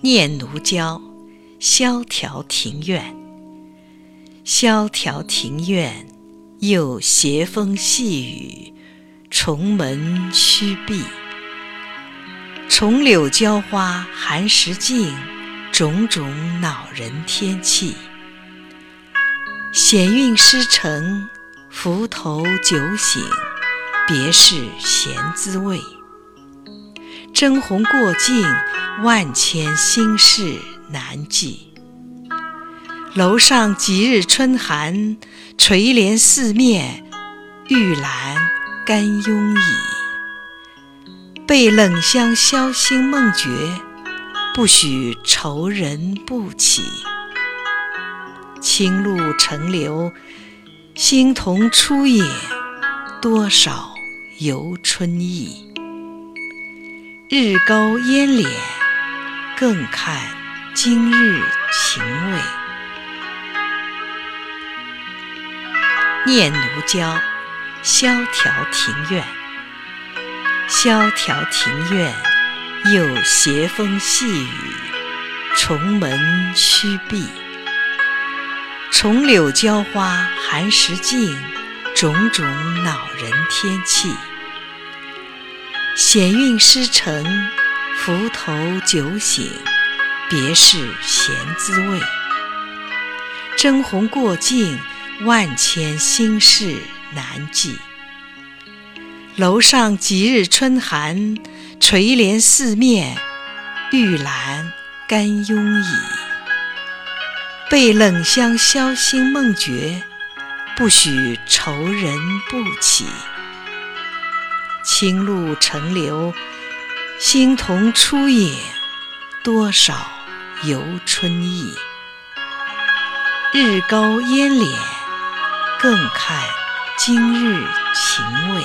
念奴娇·萧条庭院。萧条庭院，又斜风细雨，重门虚闭。重柳娇花寒食尽，种种恼人天气。闲韵诗成，浮头酒醒，别是闲滋味。争红过尽，万千心事难寄。楼上几日春寒，垂帘四面，玉兰干慵倚。被冷香消心梦觉，不许愁人不起。清露成流，新同初野，多少游春意。日高烟敛，更看今日情味。念奴娇·萧条庭院。萧条庭院，又斜风细雨，重门虚闭。重柳娇花寒食尽，种种恼人天气。闲韵诗成，浮头酒醒，别是闲滋味。争红过尽，万千心事难寄。楼上几日春寒，垂帘四面，玉兰干慵倚。被冷香消心梦觉，不许愁人不起。清露成流，新同初野，多少游春意。日高烟敛，更看今日情味。